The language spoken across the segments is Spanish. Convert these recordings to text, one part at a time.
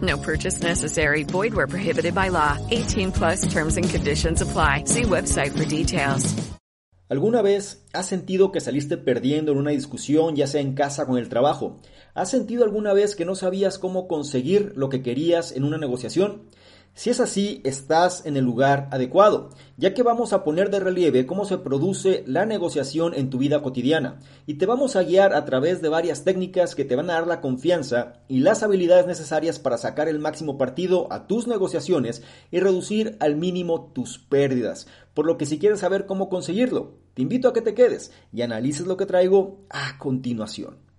No purchase necessary. Void where prohibited by law. 18 plus terms and conditions apply. See website for details. ¿Alguna vez has sentido que saliste perdiendo en una discusión, ya sea en casa o con el trabajo? ¿Has sentido alguna vez que no sabías cómo conseguir lo que querías en una negociación? Si es así, estás en el lugar adecuado, ya que vamos a poner de relieve cómo se produce la negociación en tu vida cotidiana y te vamos a guiar a través de varias técnicas que te van a dar la confianza y las habilidades necesarias para sacar el máximo partido a tus negociaciones y reducir al mínimo tus pérdidas. Por lo que si quieres saber cómo conseguirlo, te invito a que te quedes y analices lo que traigo a continuación.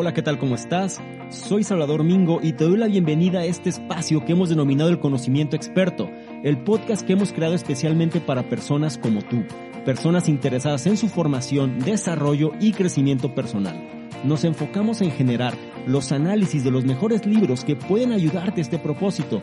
Hola, ¿qué tal? ¿Cómo estás? Soy Salvador Mingo y te doy la bienvenida a este espacio que hemos denominado el conocimiento experto, el podcast que hemos creado especialmente para personas como tú, personas interesadas en su formación, desarrollo y crecimiento personal. Nos enfocamos en generar los análisis de los mejores libros que pueden ayudarte a este propósito,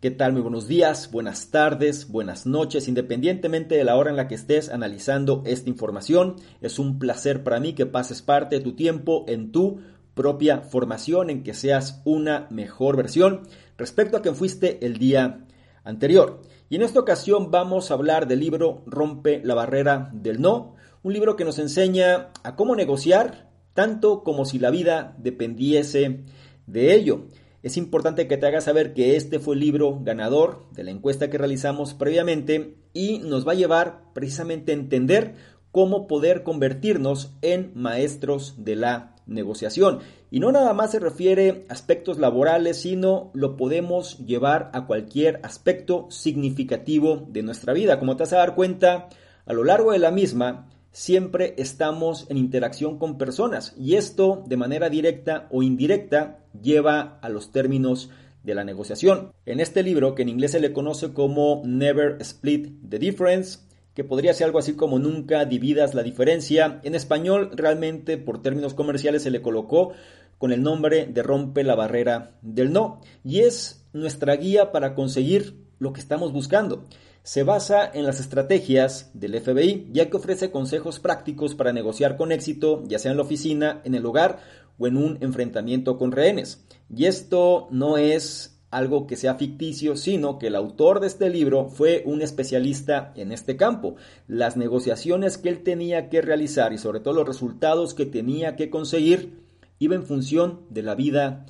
¿Qué tal? Muy buenos días, buenas tardes, buenas noches, independientemente de la hora en la que estés analizando esta información. Es un placer para mí que pases parte de tu tiempo en tu propia formación, en que seas una mejor versión respecto a quien fuiste el día anterior. Y en esta ocasión vamos a hablar del libro Rompe la barrera del no, un libro que nos enseña a cómo negociar tanto como si la vida dependiese de ello. Es importante que te hagas saber que este fue el libro ganador de la encuesta que realizamos previamente y nos va a llevar precisamente a entender cómo poder convertirnos en maestros de la negociación. Y no nada más se refiere a aspectos laborales, sino lo podemos llevar a cualquier aspecto significativo de nuestra vida. Como te vas a dar cuenta, a lo largo de la misma, siempre estamos en interacción con personas y esto de manera directa o indirecta lleva a los términos de la negociación. En este libro, que en inglés se le conoce como Never Split the Difference, que podría ser algo así como nunca dividas la diferencia, en español realmente por términos comerciales se le colocó con el nombre de Rompe la barrera del no y es nuestra guía para conseguir lo que estamos buscando se basa en las estrategias del FBI, ya que ofrece consejos prácticos para negociar con éxito, ya sea en la oficina, en el hogar o en un enfrentamiento con rehenes. Y esto no es algo que sea ficticio, sino que el autor de este libro fue un especialista en este campo. Las negociaciones que él tenía que realizar y sobre todo los resultados que tenía que conseguir iba en función de la vida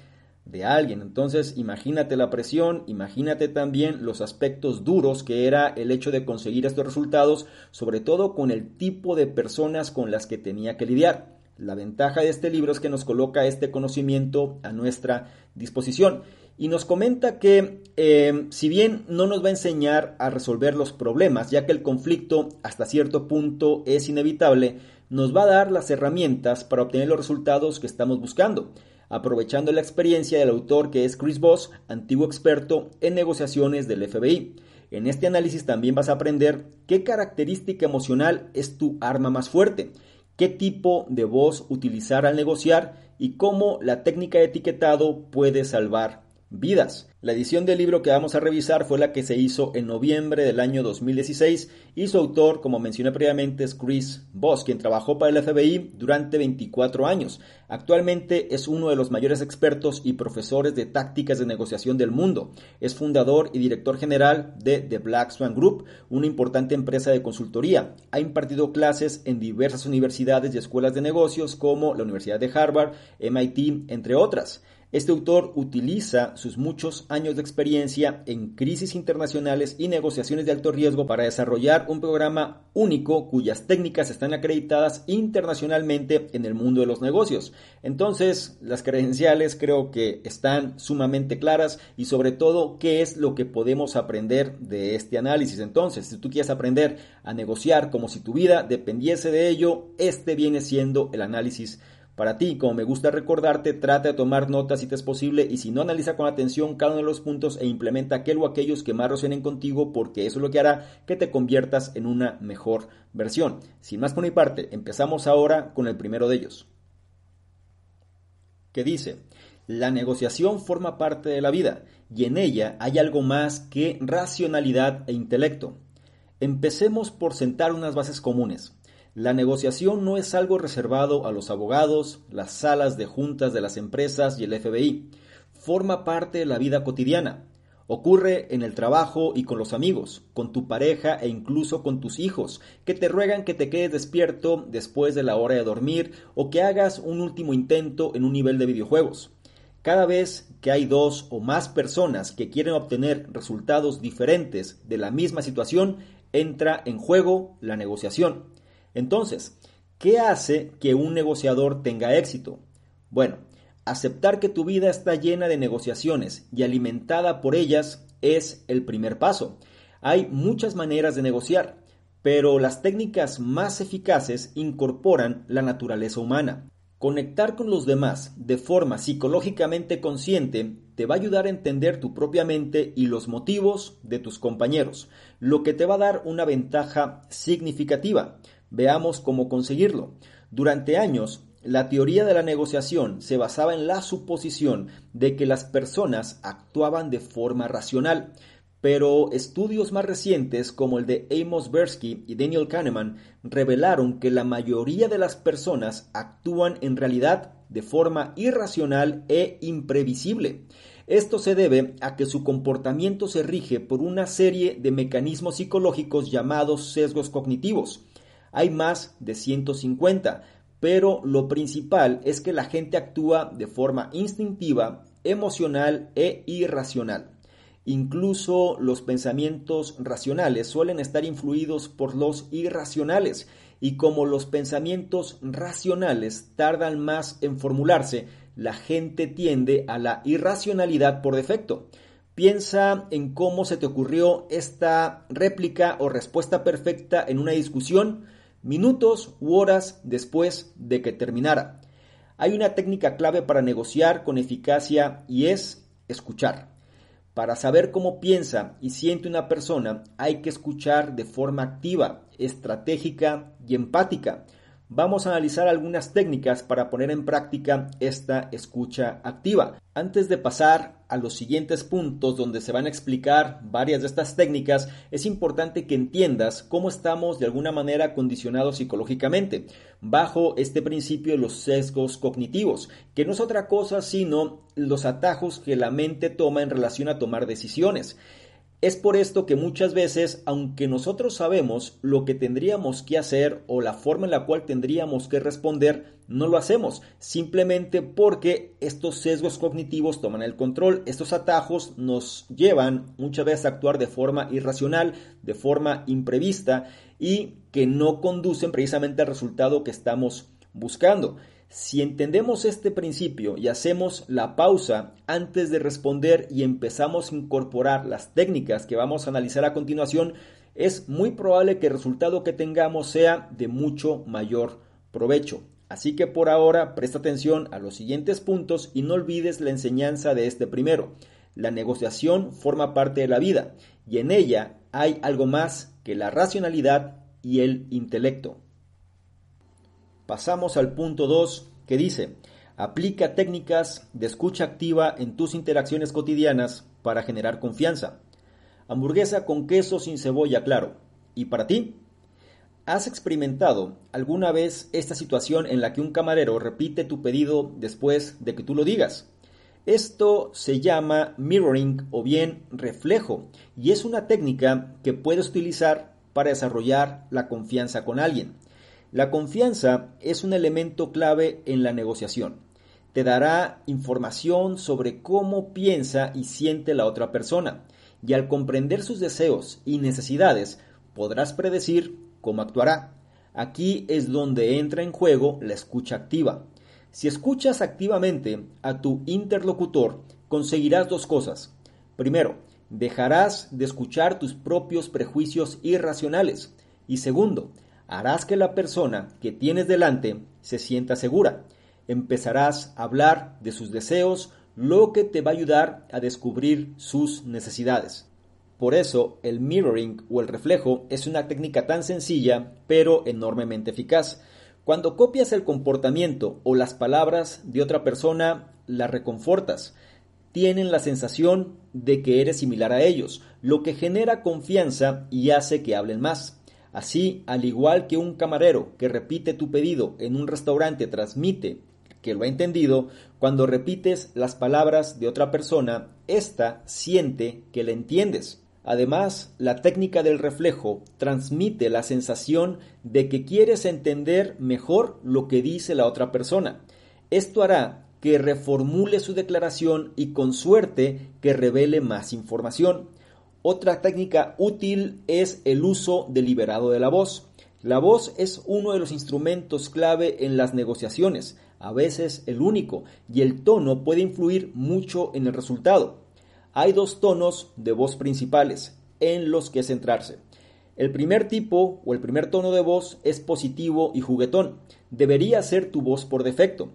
de alguien. Entonces, imagínate la presión, imagínate también los aspectos duros que era el hecho de conseguir estos resultados, sobre todo con el tipo de personas con las que tenía que lidiar. La ventaja de este libro es que nos coloca este conocimiento a nuestra disposición y nos comenta que eh, si bien no nos va a enseñar a resolver los problemas, ya que el conflicto hasta cierto punto es inevitable, nos va a dar las herramientas para obtener los resultados que estamos buscando aprovechando la experiencia del autor que es Chris Voss, antiguo experto en negociaciones del FBI. En este análisis también vas a aprender qué característica emocional es tu arma más fuerte, qué tipo de voz utilizar al negociar y cómo la técnica de etiquetado puede salvar vidas. La edición del libro que vamos a revisar fue la que se hizo en noviembre del año 2016 y su autor, como mencioné previamente, es Chris Voss, quien trabajó para el FBI durante 24 años. Actualmente es uno de los mayores expertos y profesores de tácticas de negociación del mundo. Es fundador y director general de The Black Swan Group, una importante empresa de consultoría. Ha impartido clases en diversas universidades y escuelas de negocios como la Universidad de Harvard, MIT, entre otras. Este autor utiliza sus muchos años de experiencia en crisis internacionales y negociaciones de alto riesgo para desarrollar un programa único cuyas técnicas están acreditadas internacionalmente en el mundo de los negocios. Entonces, las credenciales creo que están sumamente claras y sobre todo qué es lo que podemos aprender de este análisis. Entonces, si tú quieres aprender a negociar como si tu vida dependiese de ello, este viene siendo el análisis para ti, como me gusta recordarte, trata de tomar notas si te es posible y si no, analiza con atención cada uno de los puntos e implementa aquel o aquellos que más resuenen contigo porque eso es lo que hará que te conviertas en una mejor versión. Sin más por mi parte, empezamos ahora con el primero de ellos. Que dice, la negociación forma parte de la vida y en ella hay algo más que racionalidad e intelecto. Empecemos por sentar unas bases comunes. La negociación no es algo reservado a los abogados, las salas de juntas de las empresas y el FBI. Forma parte de la vida cotidiana. Ocurre en el trabajo y con los amigos, con tu pareja e incluso con tus hijos, que te ruegan que te quedes despierto después de la hora de dormir o que hagas un último intento en un nivel de videojuegos. Cada vez que hay dos o más personas que quieren obtener resultados diferentes de la misma situación, entra en juego la negociación. Entonces, ¿qué hace que un negociador tenga éxito? Bueno, aceptar que tu vida está llena de negociaciones y alimentada por ellas es el primer paso. Hay muchas maneras de negociar, pero las técnicas más eficaces incorporan la naturaleza humana. Conectar con los demás de forma psicológicamente consciente te va a ayudar a entender tu propia mente y los motivos de tus compañeros, lo que te va a dar una ventaja significativa. Veamos cómo conseguirlo. Durante años, la teoría de la negociación se basaba en la suposición de que las personas actuaban de forma racional, pero estudios más recientes como el de Amos Bersky y Daniel Kahneman revelaron que la mayoría de las personas actúan en realidad de forma irracional e imprevisible. Esto se debe a que su comportamiento se rige por una serie de mecanismos psicológicos llamados sesgos cognitivos. Hay más de 150, pero lo principal es que la gente actúa de forma instintiva, emocional e irracional. Incluso los pensamientos racionales suelen estar influidos por los irracionales y como los pensamientos racionales tardan más en formularse, la gente tiende a la irracionalidad por defecto. Piensa en cómo se te ocurrió esta réplica o respuesta perfecta en una discusión minutos u horas después de que terminara. Hay una técnica clave para negociar con eficacia y es escuchar. Para saber cómo piensa y siente una persona hay que escuchar de forma activa, estratégica y empática. Vamos a analizar algunas técnicas para poner en práctica esta escucha activa. Antes de pasar a los siguientes puntos donde se van a explicar varias de estas técnicas, es importante que entiendas cómo estamos de alguna manera condicionados psicológicamente bajo este principio de los sesgos cognitivos, que no es otra cosa sino los atajos que la mente toma en relación a tomar decisiones. Es por esto que muchas veces, aunque nosotros sabemos lo que tendríamos que hacer o la forma en la cual tendríamos que responder, no lo hacemos, simplemente porque estos sesgos cognitivos toman el control, estos atajos nos llevan muchas veces a actuar de forma irracional, de forma imprevista y que no conducen precisamente al resultado que estamos buscando. Si entendemos este principio y hacemos la pausa antes de responder y empezamos a incorporar las técnicas que vamos a analizar a continuación, es muy probable que el resultado que tengamos sea de mucho mayor provecho. Así que por ahora presta atención a los siguientes puntos y no olvides la enseñanza de este primero. La negociación forma parte de la vida y en ella hay algo más que la racionalidad y el intelecto. Pasamos al punto 2 que dice, aplica técnicas de escucha activa en tus interacciones cotidianas para generar confianza. Hamburguesa con queso sin cebolla, claro. ¿Y para ti? ¿Has experimentado alguna vez esta situación en la que un camarero repite tu pedido después de que tú lo digas? Esto se llama mirroring o bien reflejo y es una técnica que puedes utilizar para desarrollar la confianza con alguien. La confianza es un elemento clave en la negociación. Te dará información sobre cómo piensa y siente la otra persona y al comprender sus deseos y necesidades podrás predecir cómo actuará. Aquí es donde entra en juego la escucha activa. Si escuchas activamente a tu interlocutor, conseguirás dos cosas. Primero, dejarás de escuchar tus propios prejuicios irracionales. Y segundo, harás que la persona que tienes delante se sienta segura. Empezarás a hablar de sus deseos, lo que te va a ayudar a descubrir sus necesidades. Por eso, el mirroring o el reflejo es una técnica tan sencilla, pero enormemente eficaz. Cuando copias el comportamiento o las palabras de otra persona, la reconfortas. Tienen la sensación de que eres similar a ellos, lo que genera confianza y hace que hablen más. Así, al igual que un camarero que repite tu pedido en un restaurante transmite que lo ha entendido, cuando repites las palabras de otra persona, ésta siente que le entiendes. Además, la técnica del reflejo transmite la sensación de que quieres entender mejor lo que dice la otra persona. Esto hará que reformule su declaración y con suerte que revele más información. Otra técnica útil es el uso deliberado de la voz. La voz es uno de los instrumentos clave en las negociaciones, a veces el único, y el tono puede influir mucho en el resultado hay dos tonos de voz principales en los que centrarse. El primer tipo o el primer tono de voz es positivo y juguetón. Debería ser tu voz por defecto.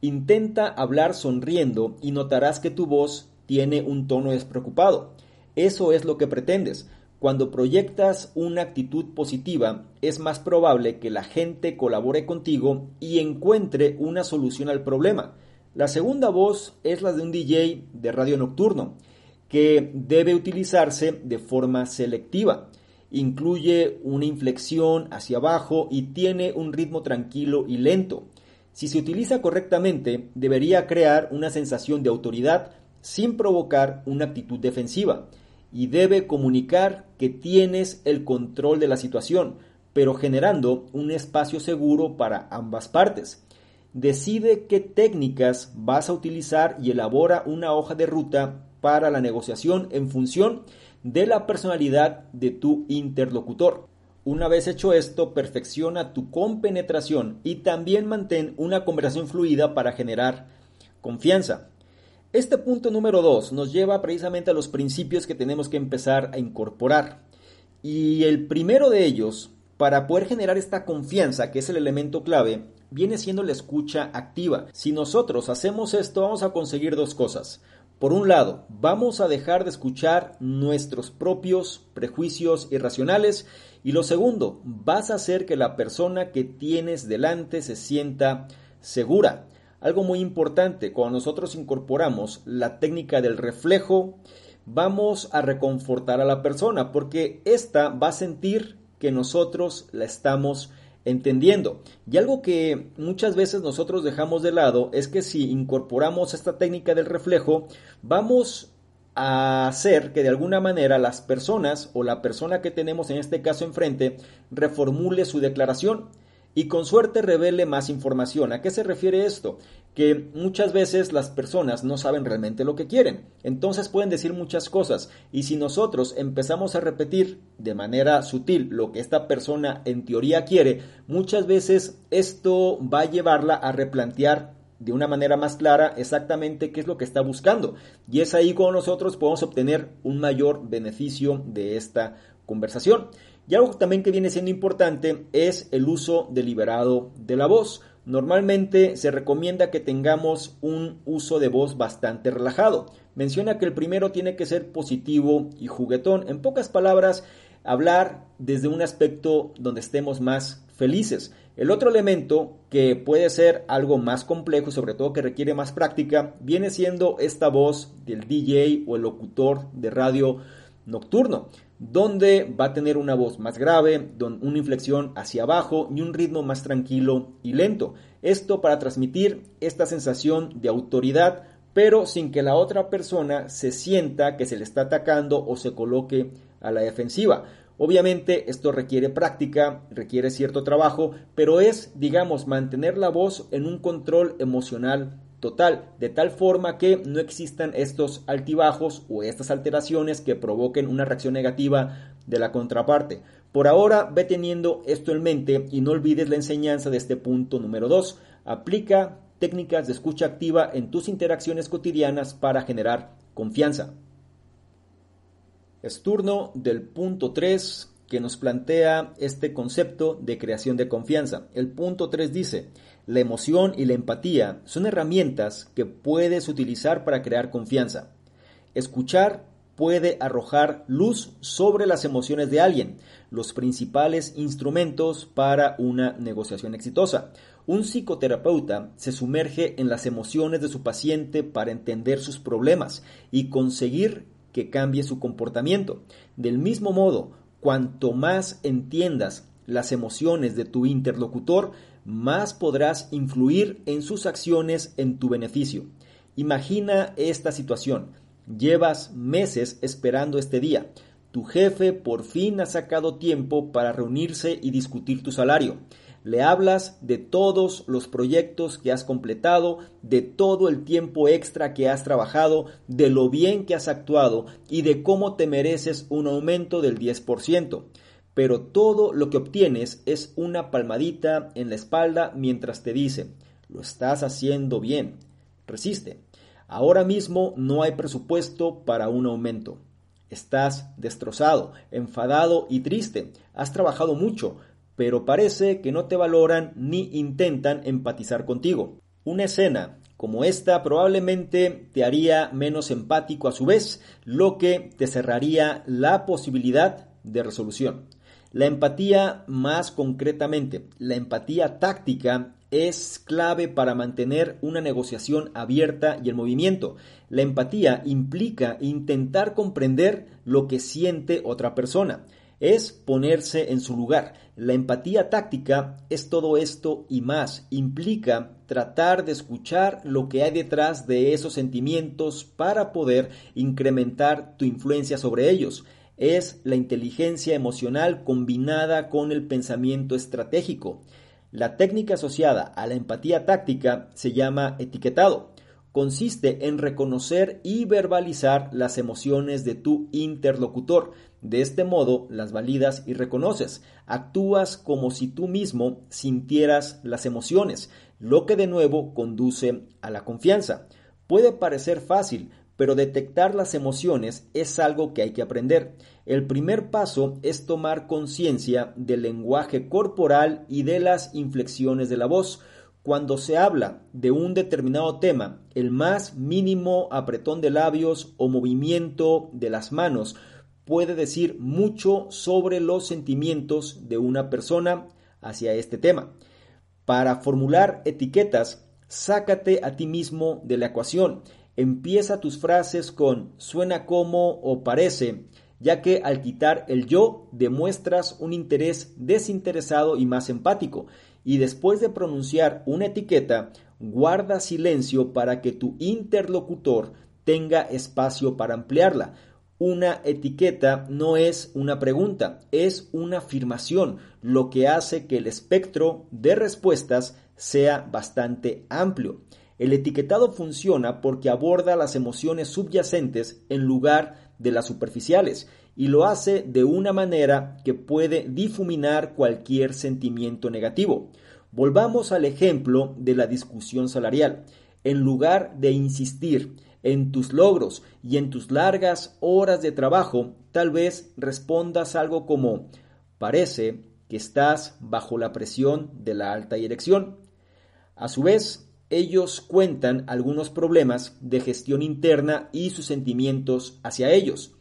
Intenta hablar sonriendo y notarás que tu voz tiene un tono despreocupado. Eso es lo que pretendes. Cuando proyectas una actitud positiva, es más probable que la gente colabore contigo y encuentre una solución al problema. La segunda voz es la de un DJ de radio nocturno que debe utilizarse de forma selectiva. Incluye una inflexión hacia abajo y tiene un ritmo tranquilo y lento. Si se utiliza correctamente, debería crear una sensación de autoridad sin provocar una actitud defensiva y debe comunicar que tienes el control de la situación, pero generando un espacio seguro para ambas partes. Decide qué técnicas vas a utilizar y elabora una hoja de ruta para la negociación en función de la personalidad de tu interlocutor. Una vez hecho esto, perfecciona tu compenetración y también mantén una conversación fluida para generar confianza. Este punto número 2 nos lleva precisamente a los principios que tenemos que empezar a incorporar. Y el primero de ellos, para poder generar esta confianza, que es el elemento clave, viene siendo la escucha activa. Si nosotros hacemos esto, vamos a conseguir dos cosas. Por un lado, vamos a dejar de escuchar nuestros propios prejuicios irracionales y lo segundo, vas a hacer que la persona que tienes delante se sienta segura. Algo muy importante, cuando nosotros incorporamos la técnica del reflejo, vamos a reconfortar a la persona porque ésta va a sentir que nosotros la estamos entendiendo. Y algo que muchas veces nosotros dejamos de lado es que si incorporamos esta técnica del reflejo, vamos a hacer que de alguna manera las personas o la persona que tenemos en este caso enfrente reformule su declaración y con suerte revele más información. ¿A qué se refiere esto? Que muchas veces las personas no saben realmente lo que quieren. Entonces pueden decir muchas cosas y si nosotros empezamos a repetir de manera sutil lo que esta persona en teoría quiere, muchas veces esto va a llevarla a replantear de una manera más clara exactamente qué es lo que está buscando. Y es ahí cuando nosotros podemos obtener un mayor beneficio de esta conversación. Y algo también que viene siendo importante es el uso deliberado de la voz. Normalmente se recomienda que tengamos un uso de voz bastante relajado. Menciona que el primero tiene que ser positivo y juguetón. En pocas palabras, hablar desde un aspecto donde estemos más felices. El otro elemento que puede ser algo más complejo y sobre todo que requiere más práctica viene siendo esta voz del DJ o el locutor de radio nocturno, donde va a tener una voz más grave, una inflexión hacia abajo y un ritmo más tranquilo y lento. Esto para transmitir esta sensación de autoridad, pero sin que la otra persona se sienta que se le está atacando o se coloque a la defensiva. Obviamente esto requiere práctica, requiere cierto trabajo, pero es, digamos, mantener la voz en un control emocional total, de tal forma que no existan estos altibajos o estas alteraciones que provoquen una reacción negativa de la contraparte. Por ahora ve teniendo esto en mente y no olvides la enseñanza de este punto número 2. Aplica técnicas de escucha activa en tus interacciones cotidianas para generar confianza. Es turno del punto 3 que nos plantea este concepto de creación de confianza. El punto 3 dice, la emoción y la empatía son herramientas que puedes utilizar para crear confianza. Escuchar puede arrojar luz sobre las emociones de alguien, los principales instrumentos para una negociación exitosa. Un psicoterapeuta se sumerge en las emociones de su paciente para entender sus problemas y conseguir que cambie su comportamiento. Del mismo modo, cuanto más entiendas las emociones de tu interlocutor, más podrás influir en sus acciones en tu beneficio. Imagina esta situación. Llevas meses esperando este día. Tu jefe por fin ha sacado tiempo para reunirse y discutir tu salario. Le hablas de todos los proyectos que has completado, de todo el tiempo extra que has trabajado, de lo bien que has actuado y de cómo te mereces un aumento del 10%. Pero todo lo que obtienes es una palmadita en la espalda mientras te dice, lo estás haciendo bien. Resiste. Ahora mismo no hay presupuesto para un aumento. Estás destrozado, enfadado y triste. Has trabajado mucho, pero parece que no te valoran ni intentan empatizar contigo. Una escena como esta probablemente te haría menos empático a su vez, lo que te cerraría la posibilidad de resolución. La empatía más concretamente, la empatía táctica es clave para mantener una negociación abierta y en movimiento. La empatía implica intentar comprender lo que siente otra persona es ponerse en su lugar. La empatía táctica es todo esto y más. Implica tratar de escuchar lo que hay detrás de esos sentimientos para poder incrementar tu influencia sobre ellos. Es la inteligencia emocional combinada con el pensamiento estratégico. La técnica asociada a la empatía táctica se llama etiquetado consiste en reconocer y verbalizar las emociones de tu interlocutor. De este modo las validas y reconoces. Actúas como si tú mismo sintieras las emociones, lo que de nuevo conduce a la confianza. Puede parecer fácil, pero detectar las emociones es algo que hay que aprender. El primer paso es tomar conciencia del lenguaje corporal y de las inflexiones de la voz. Cuando se habla de un determinado tema, el más mínimo apretón de labios o movimiento de las manos puede decir mucho sobre los sentimientos de una persona hacia este tema. Para formular etiquetas, sácate a ti mismo de la ecuación. Empieza tus frases con suena como o parece, ya que al quitar el yo demuestras un interés desinteresado y más empático y después de pronunciar una etiqueta, guarda silencio para que tu interlocutor tenga espacio para ampliarla. Una etiqueta no es una pregunta, es una afirmación, lo que hace que el espectro de respuestas sea bastante amplio. El etiquetado funciona porque aborda las emociones subyacentes en lugar de las superficiales y lo hace de una manera que puede difuminar cualquier sentimiento negativo. Volvamos al ejemplo de la discusión salarial. En lugar de insistir en tus logros y en tus largas horas de trabajo, tal vez respondas algo como parece que estás bajo la presión de la alta dirección. A su vez, ellos cuentan algunos problemas de gestión interna y sus sentimientos hacia ellos.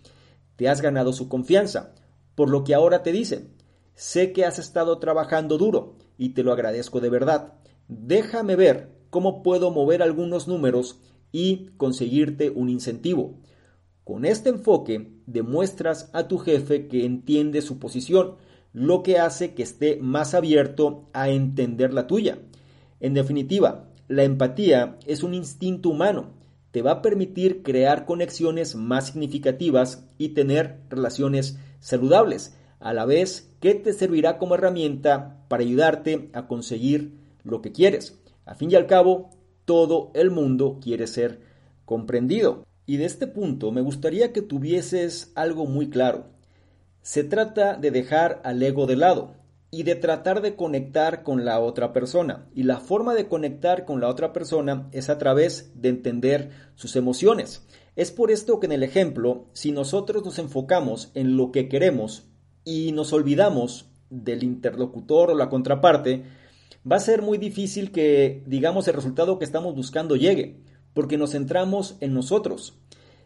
Te has ganado su confianza. por lo que ahora te dice, sé que has estado trabajando duro y te lo agradezco de verdad. Déjame ver cómo puedo mover algunos números y conseguirte un incentivo. Con este enfoque demuestras a tu jefe que entiende su posición, lo que hace que esté más abierto a entender la tuya. En definitiva, la empatía es un instinto humano. Te va a permitir crear conexiones más significativas y tener relaciones saludables, a la vez que te servirá como herramienta para ayudarte a conseguir lo que quieres. A fin y al cabo, todo el mundo quiere ser comprendido. Y de este punto me gustaría que tuvieses algo muy claro. Se trata de dejar al ego de lado y de tratar de conectar con la otra persona. Y la forma de conectar con la otra persona es a través de entender sus emociones. Es por esto que en el ejemplo, si nosotros nos enfocamos en lo que queremos y nos olvidamos del interlocutor o la contraparte, va a ser muy difícil que, digamos, el resultado que estamos buscando llegue, porque nos centramos en nosotros.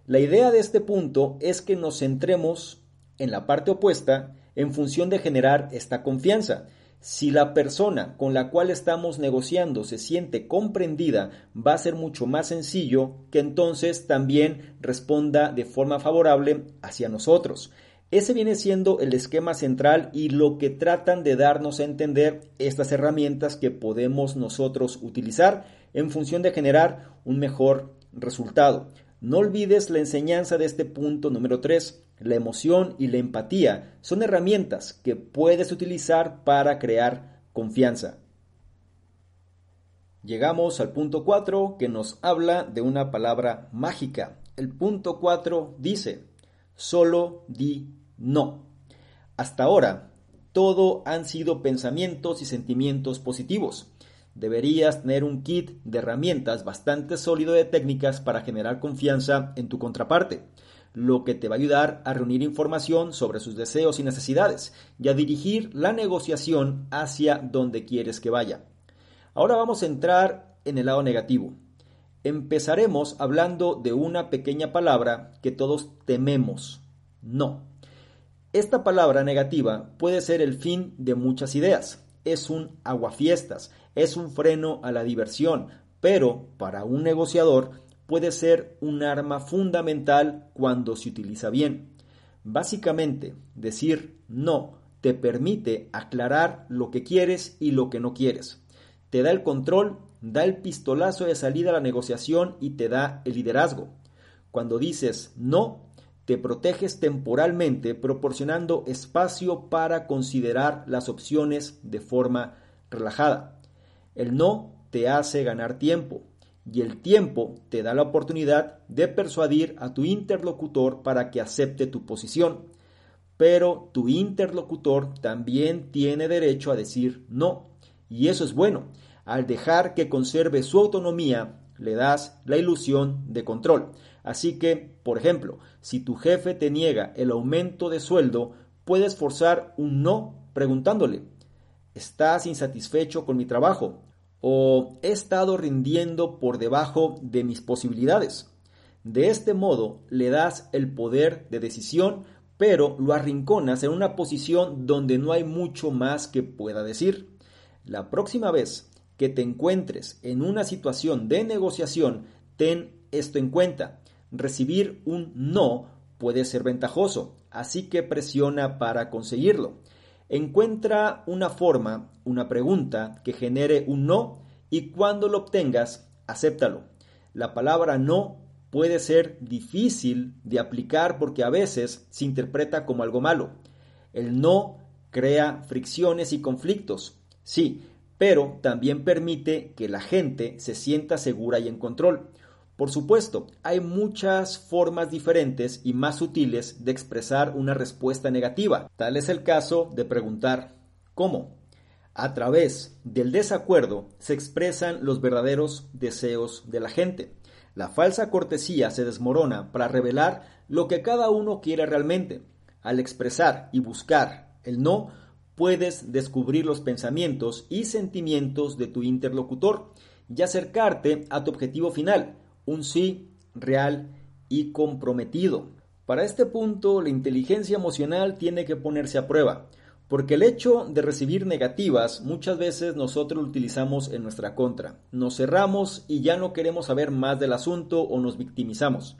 La idea de este punto es que nos centremos en la parte opuesta en función de generar esta confianza. Si la persona con la cual estamos negociando se siente comprendida, va a ser mucho más sencillo que entonces también responda de forma favorable hacia nosotros. Ese viene siendo el esquema central y lo que tratan de darnos a entender estas herramientas que podemos nosotros utilizar en función de generar un mejor resultado. No olvides la enseñanza de este punto número 3. La emoción y la empatía son herramientas que puedes utilizar para crear confianza. Llegamos al punto 4 que nos habla de una palabra mágica. El punto 4 dice, solo di no. Hasta ahora, todo han sido pensamientos y sentimientos positivos. Deberías tener un kit de herramientas bastante sólido de técnicas para generar confianza en tu contraparte, lo que te va a ayudar a reunir información sobre sus deseos y necesidades y a dirigir la negociación hacia donde quieres que vaya. Ahora vamos a entrar en el lado negativo. Empezaremos hablando de una pequeña palabra que todos tememos, no. Esta palabra negativa puede ser el fin de muchas ideas. Es un aguafiestas, es un freno a la diversión, pero para un negociador puede ser un arma fundamental cuando se utiliza bien. Básicamente, decir no te permite aclarar lo que quieres y lo que no quieres. Te da el control, da el pistolazo de salida a la negociación y te da el liderazgo. Cuando dices no, te proteges temporalmente proporcionando espacio para considerar las opciones de forma relajada. El no te hace ganar tiempo y el tiempo te da la oportunidad de persuadir a tu interlocutor para que acepte tu posición. Pero tu interlocutor también tiene derecho a decir no. Y eso es bueno. Al dejar que conserve su autonomía, le das la ilusión de control. Así que, por ejemplo, si tu jefe te niega el aumento de sueldo, puedes forzar un no preguntándole, ¿estás insatisfecho con mi trabajo? ¿O he estado rindiendo por debajo de mis posibilidades? De este modo le das el poder de decisión, pero lo arrinconas en una posición donde no hay mucho más que pueda decir. La próxima vez que te encuentres en una situación de negociación, ten esto en cuenta. Recibir un no puede ser ventajoso, así que presiona para conseguirlo. Encuentra una forma, una pregunta que genere un no y cuando lo obtengas, acéptalo. La palabra no puede ser difícil de aplicar porque a veces se interpreta como algo malo. El no crea fricciones y conflictos, sí, pero también permite que la gente se sienta segura y en control. Por supuesto, hay muchas formas diferentes y más sutiles de expresar una respuesta negativa. Tal es el caso de preguntar ¿cómo? A través del desacuerdo se expresan los verdaderos deseos de la gente. La falsa cortesía se desmorona para revelar lo que cada uno quiere realmente. Al expresar y buscar el no, puedes descubrir los pensamientos y sentimientos de tu interlocutor y acercarte a tu objetivo final, un sí real y comprometido. Para este punto, la inteligencia emocional tiene que ponerse a prueba, porque el hecho de recibir negativas muchas veces nosotros lo utilizamos en nuestra contra. Nos cerramos y ya no queremos saber más del asunto o nos victimizamos.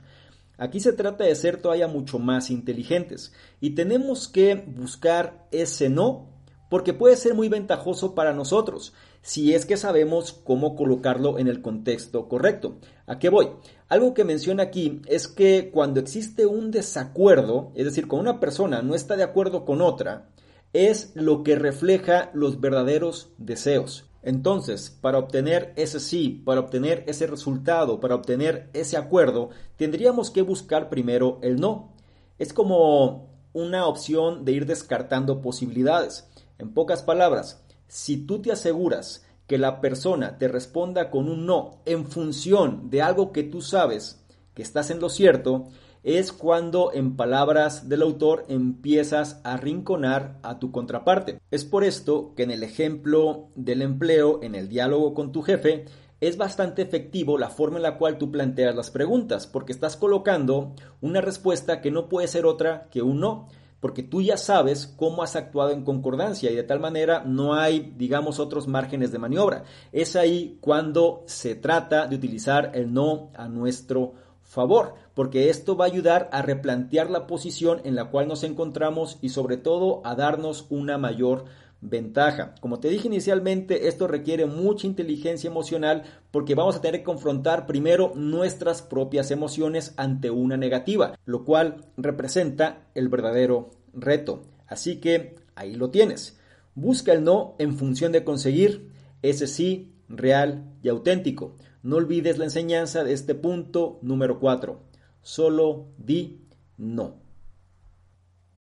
Aquí se trata de ser todavía mucho más inteligentes y tenemos que buscar ese no porque puede ser muy ventajoso para nosotros si es que sabemos cómo colocarlo en el contexto correcto. ¿A qué voy? Algo que menciona aquí es que cuando existe un desacuerdo, es decir, cuando una persona no está de acuerdo con otra, es lo que refleja los verdaderos deseos. Entonces, para obtener ese sí, para obtener ese resultado, para obtener ese acuerdo, tendríamos que buscar primero el no. Es como una opción de ir descartando posibilidades. En pocas palabras, si tú te aseguras que la persona te responda con un no en función de algo que tú sabes que estás en lo cierto, es cuando, en palabras del autor, empiezas a rinconar a tu contraparte. Es por esto que en el ejemplo del empleo, en el diálogo con tu jefe, es bastante efectivo la forma en la cual tú planteas las preguntas, porque estás colocando una respuesta que no puede ser otra que un no porque tú ya sabes cómo has actuado en concordancia y de tal manera no hay, digamos, otros márgenes de maniobra. Es ahí cuando se trata de utilizar el no a nuestro favor, porque esto va a ayudar a replantear la posición en la cual nos encontramos y sobre todo a darnos una mayor ventaja. Como te dije inicialmente, esto requiere mucha inteligencia emocional porque vamos a tener que confrontar primero nuestras propias emociones ante una negativa, lo cual representa el verdadero reto. Así que ahí lo tienes. Busca el no en función de conseguir ese sí real y auténtico. No olvides la enseñanza de este punto número 4. Solo di no.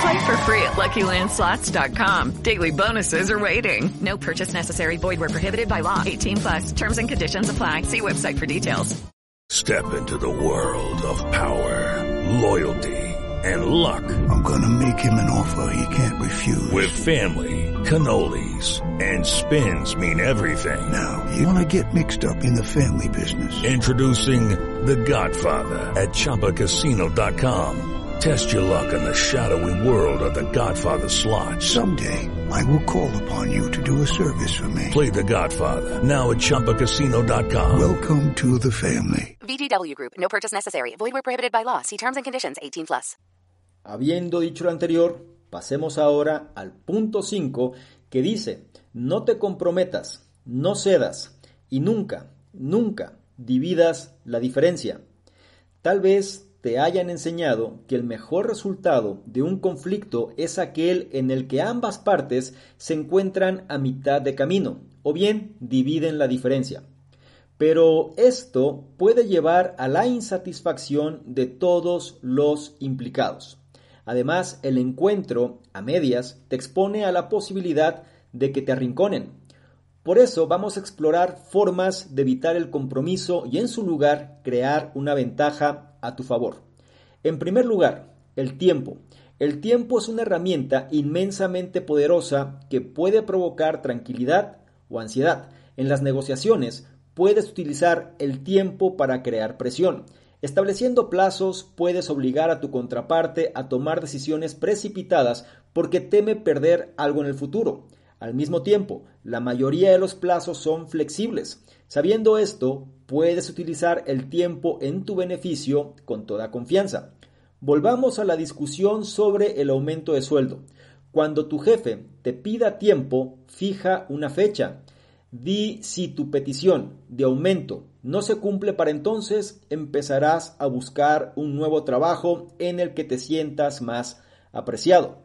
Play for free at LuckyLandSlots.com. Daily bonuses are waiting. No purchase necessary. Void where prohibited by law. 18 plus. Terms and conditions apply. See website for details. Step into the world of power, loyalty, and luck. I'm gonna make him an offer he can't refuse. With family, cannolis, and spins mean everything. Now, you wanna get mixed up in the family business. Introducing The Godfather at ChumbaCasino.com. Test your luck in the shadowy world of The Godfather slot. Someday, I will call upon you to do a service for me. Play The Godfather now at ChumbaCasino.com. Welcome to the family. VGW Group. No purchase necessary. Void where prohibited by law. See terms and conditions. 18 plus. Habiendo dicho lo anterior, pasemos ahora al punto 5 que dice, no te comprometas, no cedas y nunca, nunca dividas la diferencia. Tal vez te hayan enseñado que el mejor resultado de un conflicto es aquel en el que ambas partes se encuentran a mitad de camino, o bien dividen la diferencia. Pero esto puede llevar a la insatisfacción de todos los implicados. Además, el encuentro a medias te expone a la posibilidad de que te arrinconen. Por eso vamos a explorar formas de evitar el compromiso y en su lugar crear una ventaja a tu favor. En primer lugar, el tiempo. El tiempo es una herramienta inmensamente poderosa que puede provocar tranquilidad o ansiedad. En las negociaciones puedes utilizar el tiempo para crear presión. Estableciendo plazos puedes obligar a tu contraparte a tomar decisiones precipitadas porque teme perder algo en el futuro. Al mismo tiempo, la mayoría de los plazos son flexibles. Sabiendo esto, puedes utilizar el tiempo en tu beneficio con toda confianza. Volvamos a la discusión sobre el aumento de sueldo. Cuando tu jefe te pida tiempo, fija una fecha. Di si tu petición de aumento no se cumple para entonces, empezarás a buscar un nuevo trabajo en el que te sientas más apreciado.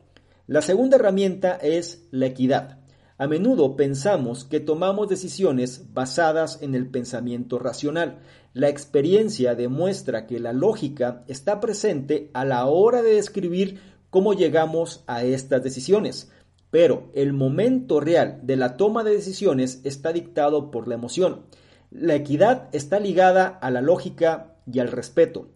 La segunda herramienta es la equidad. A menudo pensamos que tomamos decisiones basadas en el pensamiento racional. La experiencia demuestra que la lógica está presente a la hora de describir cómo llegamos a estas decisiones. Pero el momento real de la toma de decisiones está dictado por la emoción. La equidad está ligada a la lógica y al respeto.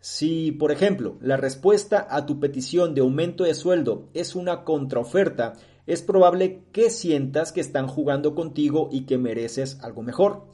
Si, por ejemplo, la respuesta a tu petición de aumento de sueldo es una contraoferta, es probable que sientas que están jugando contigo y que mereces algo mejor.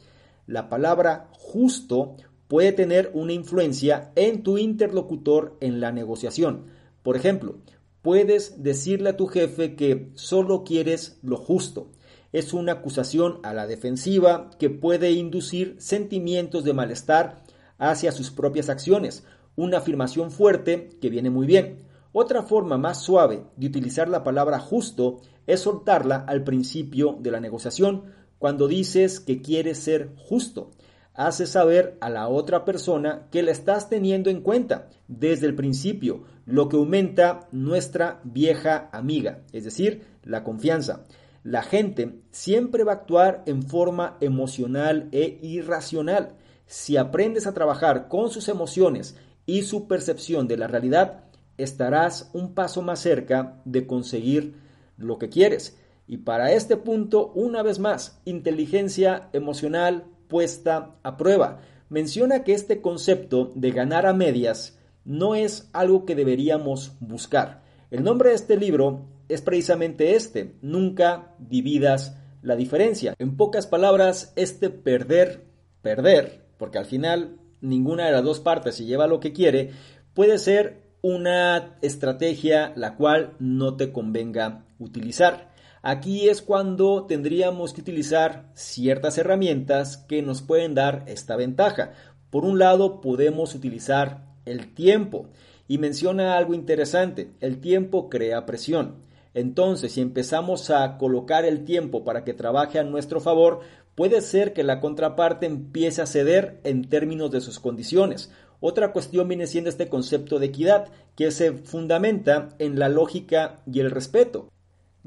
La palabra justo puede tener una influencia en tu interlocutor en la negociación. Por ejemplo, puedes decirle a tu jefe que solo quieres lo justo. Es una acusación a la defensiva que puede inducir sentimientos de malestar hacia sus propias acciones una afirmación fuerte que viene muy bien. Otra forma más suave de utilizar la palabra justo es soltarla al principio de la negociación, cuando dices que quieres ser justo. Hace saber a la otra persona que la estás teniendo en cuenta desde el principio, lo que aumenta nuestra vieja amiga, es decir, la confianza. La gente siempre va a actuar en forma emocional e irracional. Si aprendes a trabajar con sus emociones y su percepción de la realidad, estarás un paso más cerca de conseguir lo que quieres. Y para este punto, una vez más, inteligencia emocional puesta a prueba. Menciona que este concepto de ganar a medias no es algo que deberíamos buscar. El nombre de este libro es precisamente este, nunca dividas la diferencia. En pocas palabras, este perder, perder, porque al final ninguna de las dos partes se lleva lo que quiere, puede ser una estrategia la cual no te convenga utilizar. Aquí es cuando tendríamos que utilizar ciertas herramientas que nos pueden dar esta ventaja. Por un lado, podemos utilizar el tiempo. Y menciona algo interesante, el tiempo crea presión. Entonces, si empezamos a colocar el tiempo para que trabaje a nuestro favor, puede ser que la contraparte empiece a ceder en términos de sus condiciones. Otra cuestión viene siendo este concepto de equidad, que se fundamenta en la lógica y el respeto.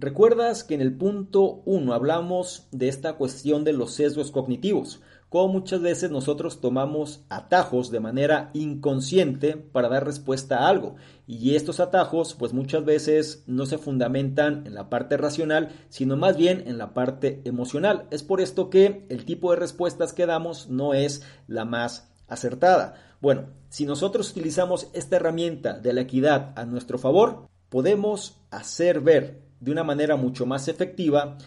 ¿Recuerdas que en el punto 1 hablamos de esta cuestión de los sesgos cognitivos? Como muchas veces nosotros tomamos atajos de manera inconsciente para dar respuesta a algo. Y estos atajos, pues muchas veces no se fundamentan en la parte racional, sino más bien en la parte emocional. Es por esto que el tipo de respuestas que damos no es la más acertada. Bueno, si nosotros utilizamos esta herramienta de la equidad a nuestro favor, podemos hacer ver de una manera mucho más efectiva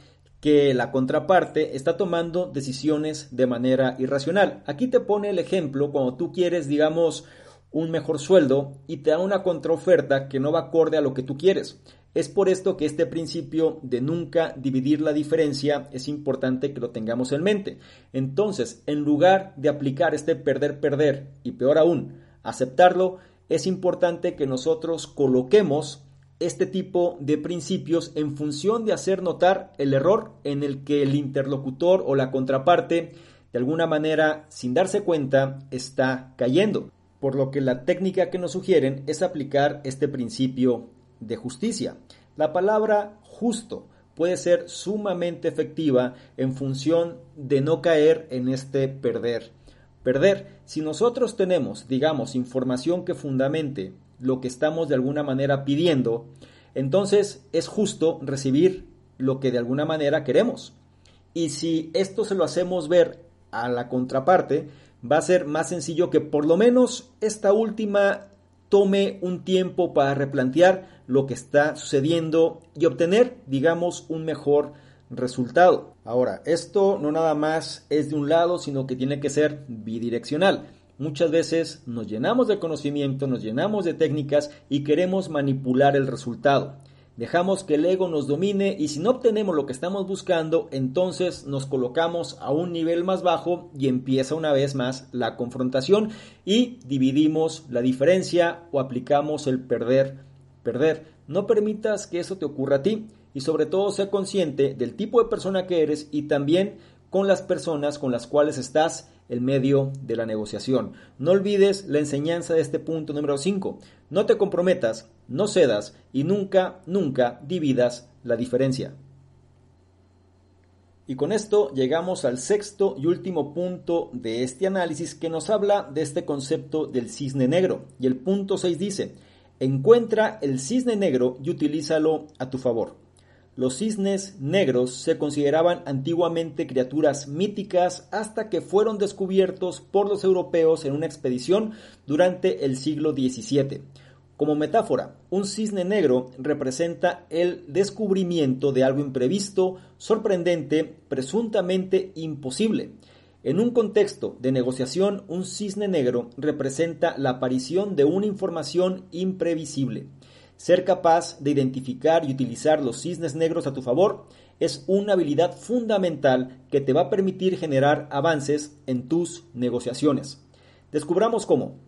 que la contraparte está tomando decisiones de manera irracional. Aquí te pone el ejemplo cuando tú quieres, digamos, un mejor sueldo y te da una contraoferta que no va acorde a lo que tú quieres. Es por esto que este principio de nunca dividir la diferencia es importante que lo tengamos en mente. Entonces, en lugar de aplicar este perder-perder y peor aún, aceptarlo, es importante que nosotros coloquemos este tipo de principios en función de hacer notar el error en el que el interlocutor o la contraparte de alguna manera sin darse cuenta está cayendo. Por lo que la técnica que nos sugieren es aplicar este principio de justicia. La palabra justo puede ser sumamente efectiva en función de no caer en este perder. Perder, si nosotros tenemos, digamos, información que fundamente lo que estamos de alguna manera pidiendo, entonces es justo recibir lo que de alguna manera queremos. Y si esto se lo hacemos ver a la contraparte, va a ser más sencillo que por lo menos esta última tome un tiempo para replantear lo que está sucediendo y obtener, digamos, un mejor resultado. Ahora, esto no nada más es de un lado, sino que tiene que ser bidireccional. Muchas veces nos llenamos de conocimiento, nos llenamos de técnicas y queremos manipular el resultado. Dejamos que el ego nos domine y si no obtenemos lo que estamos buscando, entonces nos colocamos a un nivel más bajo y empieza una vez más la confrontación y dividimos la diferencia o aplicamos el perder, perder. No permitas que eso te ocurra a ti y sobre todo sé consciente del tipo de persona que eres y también con las personas con las cuales estás en medio de la negociación. No olvides la enseñanza de este punto número 5. No te comprometas, no cedas y nunca, nunca dividas la diferencia. Y con esto llegamos al sexto y último punto de este análisis que nos habla de este concepto del cisne negro. Y el punto 6 dice, encuentra el cisne negro y utilízalo a tu favor. Los cisnes negros se consideraban antiguamente criaturas míticas hasta que fueron descubiertos por los europeos en una expedición durante el siglo XVII. Como metáfora, un cisne negro representa el descubrimiento de algo imprevisto, sorprendente, presuntamente imposible. En un contexto de negociación, un cisne negro representa la aparición de una información imprevisible. Ser capaz de identificar y utilizar los cisnes negros a tu favor es una habilidad fundamental que te va a permitir generar avances en tus negociaciones. Descubramos cómo.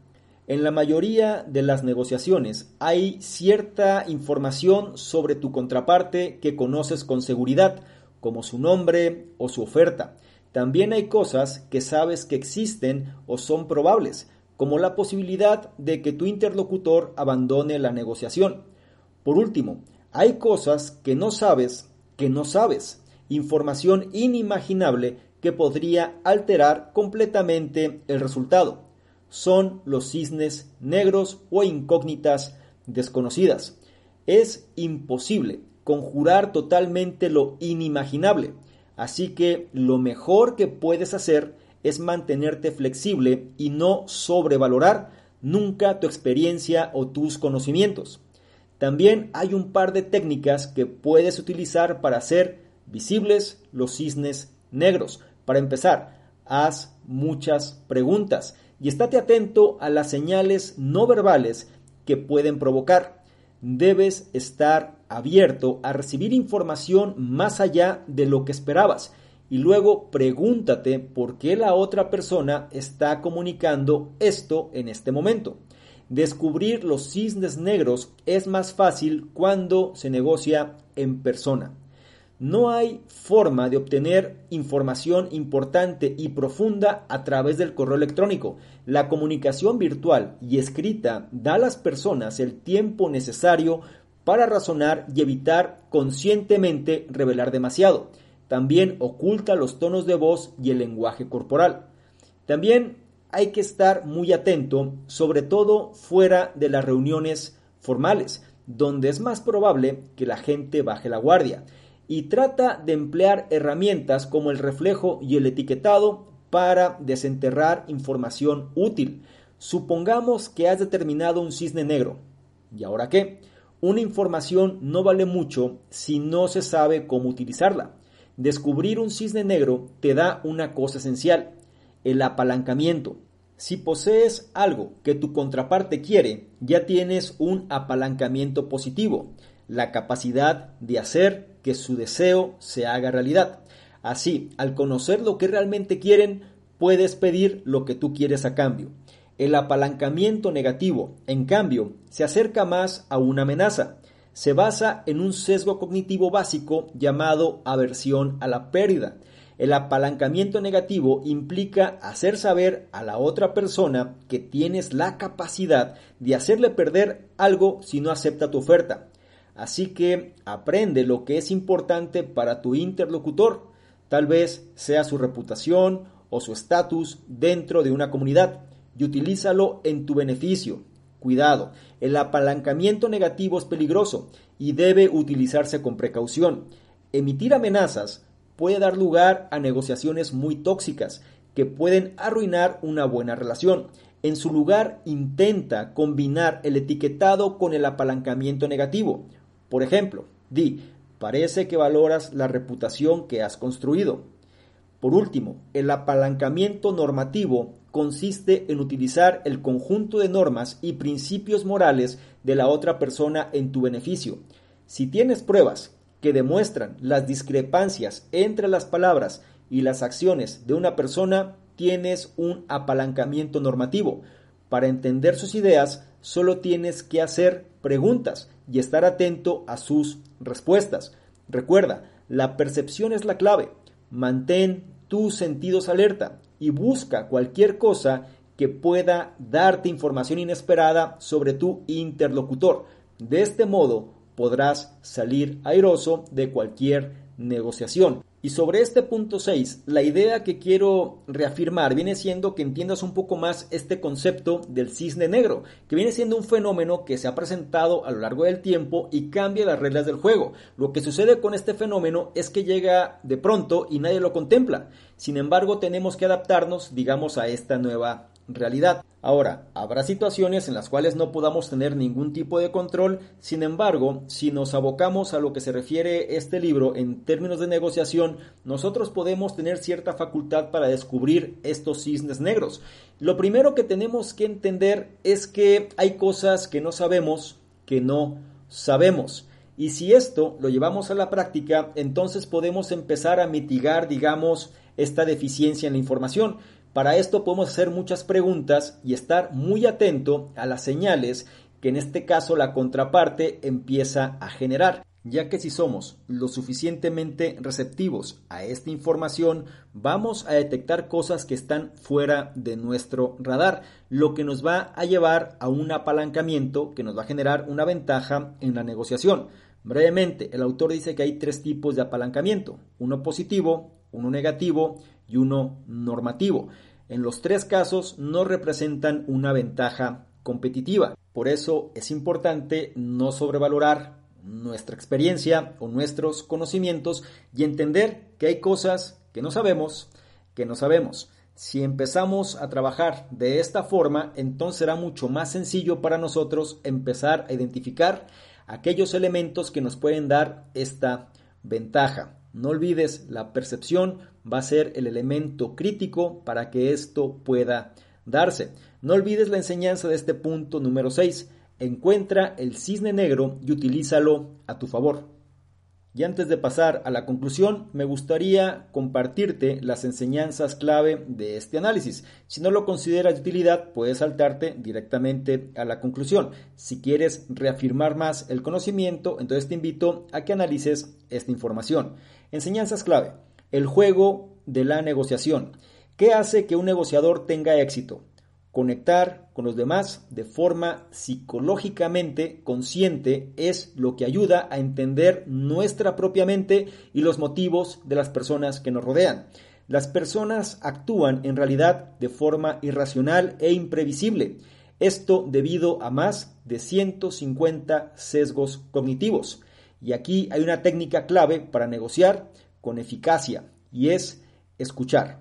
En la mayoría de las negociaciones hay cierta información sobre tu contraparte que conoces con seguridad, como su nombre o su oferta. También hay cosas que sabes que existen o son probables, como la posibilidad de que tu interlocutor abandone la negociación. Por último, hay cosas que no sabes que no sabes, información inimaginable que podría alterar completamente el resultado. Son los cisnes negros o incógnitas desconocidas. Es imposible conjurar totalmente lo inimaginable, así que lo mejor que puedes hacer es mantenerte flexible y no sobrevalorar nunca tu experiencia o tus conocimientos. También hay un par de técnicas que puedes utilizar para hacer visibles los cisnes negros. Para empezar, haz muchas preguntas y estate atento a las señales no verbales que pueden provocar. Debes estar abierto a recibir información más allá de lo que esperabas y luego pregúntate por qué la otra persona está comunicando esto en este momento. Descubrir los cisnes negros es más fácil cuando se negocia en persona. No hay forma de obtener información importante y profunda a través del correo electrónico. La comunicación virtual y escrita da a las personas el tiempo necesario para razonar y evitar conscientemente revelar demasiado. También oculta los tonos de voz y el lenguaje corporal. También hay que estar muy atento, sobre todo fuera de las reuniones formales, donde es más probable que la gente baje la guardia. Y trata de emplear herramientas como el reflejo y el etiquetado para desenterrar información útil. Supongamos que has determinado un cisne negro. ¿Y ahora qué? Una información no vale mucho si no se sabe cómo utilizarla. Descubrir un cisne negro te da una cosa esencial, el apalancamiento. Si posees algo que tu contraparte quiere, ya tienes un apalancamiento positivo, la capacidad de hacer que su deseo se haga realidad. Así, al conocer lo que realmente quieren, puedes pedir lo que tú quieres a cambio. El apalancamiento negativo, en cambio, se acerca más a una amenaza. Se basa en un sesgo cognitivo básico llamado aversión a la pérdida. El apalancamiento negativo implica hacer saber a la otra persona que tienes la capacidad de hacerle perder algo si no acepta tu oferta. Así que aprende lo que es importante para tu interlocutor. Tal vez sea su reputación o su estatus dentro de una comunidad y utilízalo en tu beneficio. Cuidado, el apalancamiento negativo es peligroso y debe utilizarse con precaución. Emitir amenazas puede dar lugar a negociaciones muy tóxicas que pueden arruinar una buena relación. En su lugar, intenta combinar el etiquetado con el apalancamiento negativo. Por ejemplo, di, parece que valoras la reputación que has construido. Por último, el apalancamiento normativo consiste en utilizar el conjunto de normas y principios morales de la otra persona en tu beneficio. Si tienes pruebas que demuestran las discrepancias entre las palabras y las acciones de una persona, tienes un apalancamiento normativo. Para entender sus ideas, solo tienes que hacer preguntas y estar atento a sus respuestas. Recuerda, la percepción es la clave. Mantén tus sentidos alerta y busca cualquier cosa que pueda darte información inesperada sobre tu interlocutor. De este modo, podrás salir airoso de cualquier negociación. Y sobre este punto 6, la idea que quiero reafirmar viene siendo que entiendas un poco más este concepto del cisne negro, que viene siendo un fenómeno que se ha presentado a lo largo del tiempo y cambia las reglas del juego. Lo que sucede con este fenómeno es que llega de pronto y nadie lo contempla. Sin embargo, tenemos que adaptarnos, digamos, a esta nueva realidad. Ahora, habrá situaciones en las cuales no podamos tener ningún tipo de control, sin embargo, si nos abocamos a lo que se refiere este libro en términos de negociación, nosotros podemos tener cierta facultad para descubrir estos cisnes negros. Lo primero que tenemos que entender es que hay cosas que no sabemos, que no sabemos. Y si esto lo llevamos a la práctica, entonces podemos empezar a mitigar, digamos, esta deficiencia en la información. Para esto podemos hacer muchas preguntas y estar muy atento a las señales que en este caso la contraparte empieza a generar, ya que si somos lo suficientemente receptivos a esta información, vamos a detectar cosas que están fuera de nuestro radar, lo que nos va a llevar a un apalancamiento que nos va a generar una ventaja en la negociación. Brevemente, el autor dice que hay tres tipos de apalancamiento, uno positivo, uno negativo y uno normativo. En los tres casos no representan una ventaja competitiva. Por eso es importante no sobrevalorar nuestra experiencia o nuestros conocimientos y entender que hay cosas que no sabemos, que no sabemos. Si empezamos a trabajar de esta forma, entonces será mucho más sencillo para nosotros empezar a identificar aquellos elementos que nos pueden dar esta ventaja. No olvides, la percepción va a ser el elemento crítico para que esto pueda darse. No olvides la enseñanza de este punto número 6. Encuentra el cisne negro y utilízalo a tu favor. Y antes de pasar a la conclusión, me gustaría compartirte las enseñanzas clave de este análisis. Si no lo consideras de utilidad, puedes saltarte directamente a la conclusión. Si quieres reafirmar más el conocimiento, entonces te invito a que analices esta información. Enseñanzas clave. El juego de la negociación. ¿Qué hace que un negociador tenga éxito? Conectar con los demás de forma psicológicamente consciente es lo que ayuda a entender nuestra propia mente y los motivos de las personas que nos rodean. Las personas actúan en realidad de forma irracional e imprevisible. Esto debido a más de 150 sesgos cognitivos. Y aquí hay una técnica clave para negociar con eficacia y es escuchar.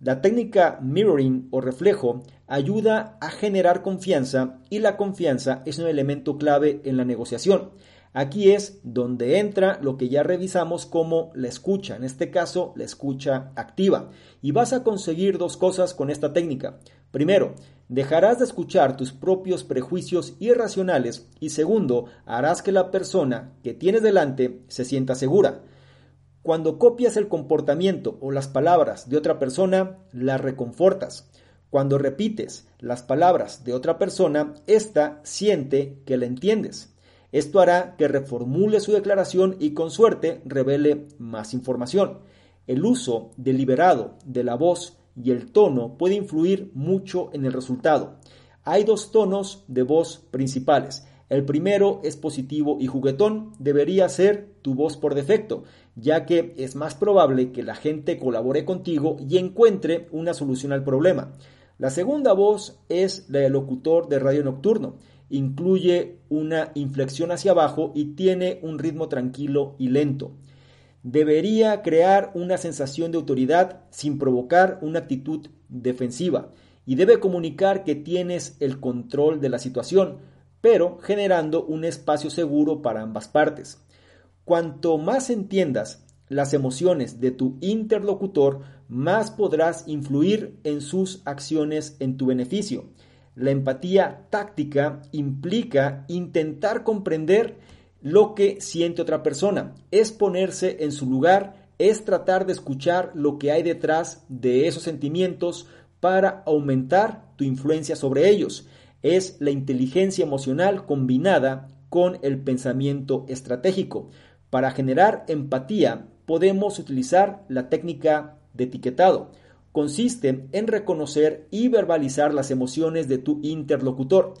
La técnica mirroring o reflejo ayuda a generar confianza y la confianza es un elemento clave en la negociación. Aquí es donde entra lo que ya revisamos como la escucha, en este caso la escucha activa. Y vas a conseguir dos cosas con esta técnica. Primero, dejarás de escuchar tus propios prejuicios irracionales y segundo, harás que la persona que tienes delante se sienta segura. Cuando copias el comportamiento o las palabras de otra persona, las reconfortas. Cuando repites las palabras de otra persona, ésta siente que la entiendes. Esto hará que reformule su declaración y con suerte revele más información. El uso deliberado de la voz y el tono puede influir mucho en el resultado. Hay dos tonos de voz principales. El primero es positivo y juguetón, debería ser tu voz por defecto, ya que es más probable que la gente colabore contigo y encuentre una solución al problema. La segunda voz es la del locutor de radio nocturno. Incluye una inflexión hacia abajo y tiene un ritmo tranquilo y lento. Debería crear una sensación de autoridad sin provocar una actitud defensiva y debe comunicar que tienes el control de la situación, pero generando un espacio seguro para ambas partes. Cuanto más entiendas las emociones de tu interlocutor, más podrás influir en sus acciones en tu beneficio. La empatía táctica implica intentar comprender lo que siente otra persona, es ponerse en su lugar, es tratar de escuchar lo que hay detrás de esos sentimientos para aumentar tu influencia sobre ellos. Es la inteligencia emocional combinada con el pensamiento estratégico. Para generar empatía podemos utilizar la técnica de etiquetado. Consiste en reconocer y verbalizar las emociones de tu interlocutor.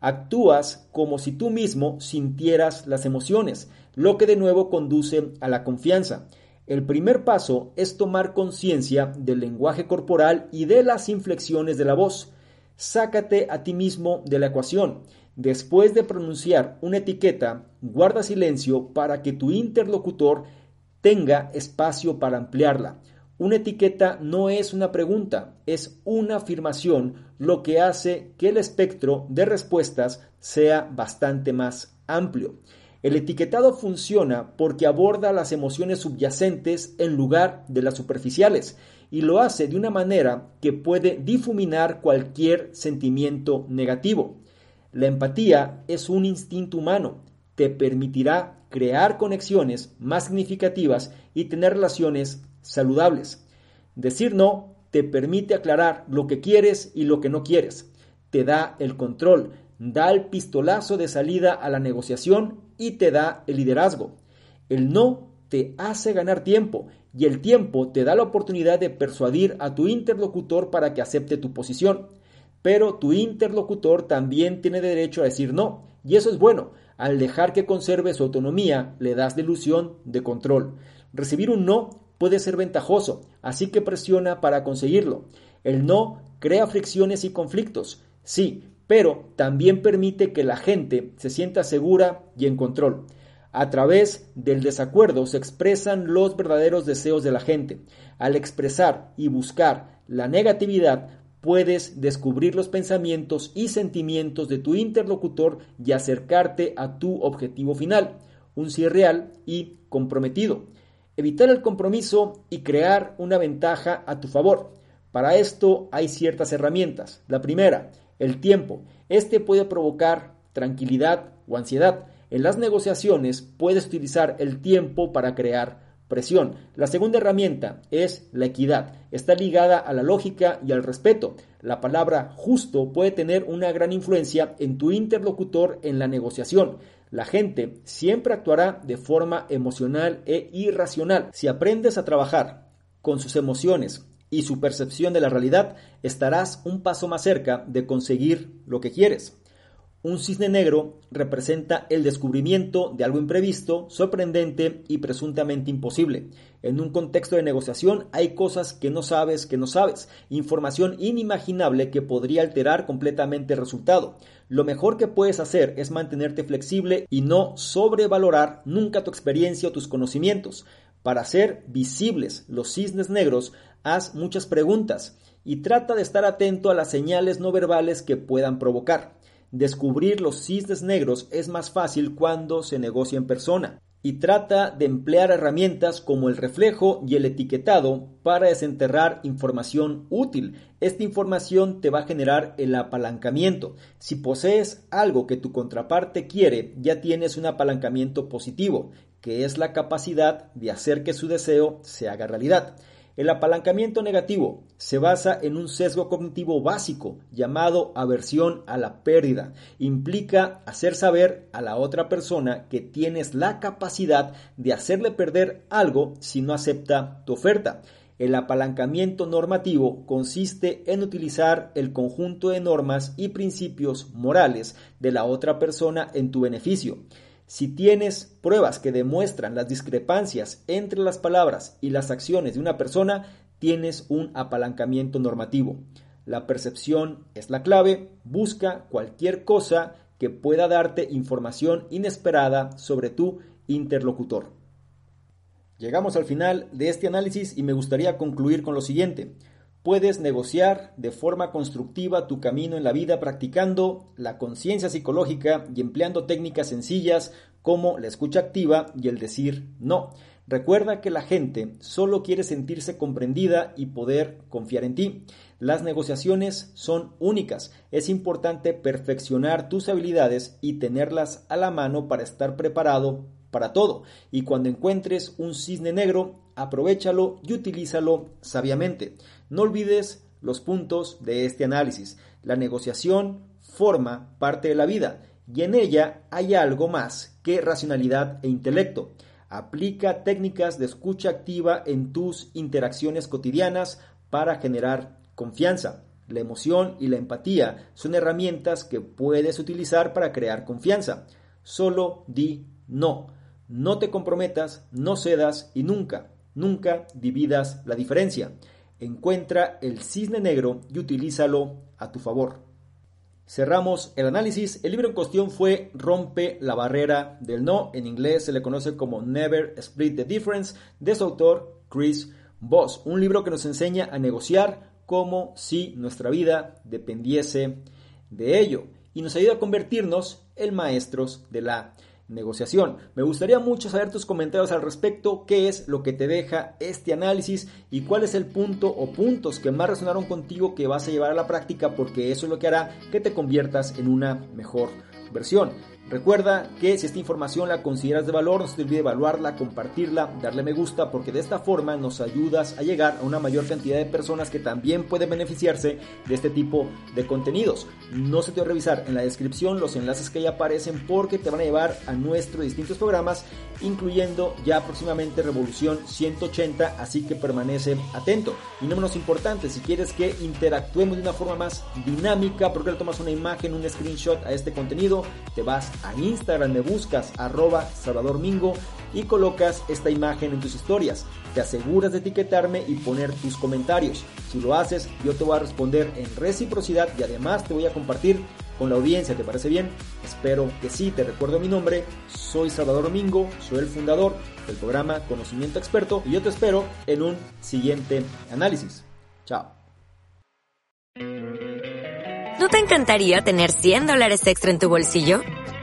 Actúas como si tú mismo sintieras las emociones, lo que de nuevo conduce a la confianza. El primer paso es tomar conciencia del lenguaje corporal y de las inflexiones de la voz. Sácate a ti mismo de la ecuación. Después de pronunciar una etiqueta, guarda silencio para que tu interlocutor tenga espacio para ampliarla. Una etiqueta no es una pregunta, es una afirmación, lo que hace que el espectro de respuestas sea bastante más amplio. El etiquetado funciona porque aborda las emociones subyacentes en lugar de las superficiales y lo hace de una manera que puede difuminar cualquier sentimiento negativo. La empatía es un instinto humano, te permitirá crear conexiones más significativas y tener relaciones saludables. Decir no te permite aclarar lo que quieres y lo que no quieres. Te da el control, da el pistolazo de salida a la negociación y te da el liderazgo. El no te hace ganar tiempo y el tiempo te da la oportunidad de persuadir a tu interlocutor para que acepte tu posición. Pero tu interlocutor también tiene derecho a decir no, y eso es bueno. Al dejar que conserve su autonomía, le das la ilusión de control. Recibir un no puede ser ventajoso, así que presiona para conseguirlo. El no crea fricciones y conflictos, sí, pero también permite que la gente se sienta segura y en control. A través del desacuerdo se expresan los verdaderos deseos de la gente. Al expresar y buscar la negatividad, puedes descubrir los pensamientos y sentimientos de tu interlocutor y acercarte a tu objetivo final, un cierre real y comprometido. Evitar el compromiso y crear una ventaja a tu favor. Para esto hay ciertas herramientas. La primera, el tiempo. Este puede provocar tranquilidad o ansiedad. En las negociaciones puedes utilizar el tiempo para crear presión. La segunda herramienta es la equidad. Está ligada a la lógica y al respeto. La palabra justo puede tener una gran influencia en tu interlocutor en la negociación. La gente siempre actuará de forma emocional e irracional. Si aprendes a trabajar con sus emociones y su percepción de la realidad, estarás un paso más cerca de conseguir lo que quieres. Un cisne negro representa el descubrimiento de algo imprevisto, sorprendente y presuntamente imposible. En un contexto de negociación hay cosas que no sabes que no sabes, información inimaginable que podría alterar completamente el resultado. Lo mejor que puedes hacer es mantenerte flexible y no sobrevalorar nunca tu experiencia o tus conocimientos. Para hacer visibles los cisnes negros, haz muchas preguntas y trata de estar atento a las señales no verbales que puedan provocar. Descubrir los cisnes negros es más fácil cuando se negocia en persona y trata de emplear herramientas como el reflejo y el etiquetado para desenterrar información útil. Esta información te va a generar el apalancamiento. Si posees algo que tu contraparte quiere, ya tienes un apalancamiento positivo, que es la capacidad de hacer que su deseo se haga realidad. El apalancamiento negativo se basa en un sesgo cognitivo básico llamado aversión a la pérdida. Implica hacer saber a la otra persona que tienes la capacidad de hacerle perder algo si no acepta tu oferta. El apalancamiento normativo consiste en utilizar el conjunto de normas y principios morales de la otra persona en tu beneficio. Si tienes pruebas que demuestran las discrepancias entre las palabras y las acciones de una persona, tienes un apalancamiento normativo. La percepción es la clave. Busca cualquier cosa que pueda darte información inesperada sobre tu interlocutor. Llegamos al final de este análisis y me gustaría concluir con lo siguiente. Puedes negociar de forma constructiva tu camino en la vida practicando la conciencia psicológica y empleando técnicas sencillas como la escucha activa y el decir no. Recuerda que la gente solo quiere sentirse comprendida y poder confiar en ti. Las negociaciones son únicas. Es importante perfeccionar tus habilidades y tenerlas a la mano para estar preparado para todo. Y cuando encuentres un cisne negro, aprovechalo y utilízalo sabiamente. No olvides los puntos de este análisis. La negociación forma parte de la vida y en ella hay algo más que racionalidad e intelecto. Aplica técnicas de escucha activa en tus interacciones cotidianas para generar confianza. La emoción y la empatía son herramientas que puedes utilizar para crear confianza. Solo di no. No te comprometas, no cedas y nunca, Nunca dividas la diferencia. Encuentra el cisne negro y utilízalo a tu favor. Cerramos el análisis. El libro en cuestión fue Rompe la barrera del no. En inglés se le conoce como Never Split the Difference de su autor Chris Voss. Un libro que nos enseña a negociar como si nuestra vida dependiese de ello y nos ayuda a convertirnos en maestros de la negociación. Me gustaría mucho saber tus comentarios al respecto, qué es lo que te deja este análisis y cuál es el punto o puntos que más resonaron contigo que vas a llevar a la práctica porque eso es lo que hará que te conviertas en una mejor versión. Recuerda que si esta información la consideras de valor, no se te olvide evaluarla, compartirla, darle me gusta, porque de esta forma nos ayudas a llegar a una mayor cantidad de personas que también pueden beneficiarse de este tipo de contenidos. No se te olvide revisar en la descripción los enlaces que ya aparecen porque te van a llevar a nuestros distintos programas, incluyendo ya próximamente Revolución 180, así que permanece atento. Y no menos importante, si quieres que interactuemos de una forma más dinámica, porque le tomas una imagen, un screenshot a este contenido, te vas a Instagram, me buscas arroba Salvador y colocas esta imagen en tus historias. Te aseguras de etiquetarme y poner tus comentarios. Si lo haces, yo te voy a responder en reciprocidad y además te voy a compartir con la audiencia. ¿Te parece bien? Espero que sí. Te recuerdo mi nombre. Soy Salvador Mingo, soy el fundador del programa Conocimiento Experto y yo te espero en un siguiente análisis. Chao. ¿No te encantaría tener 100 dólares extra en tu bolsillo?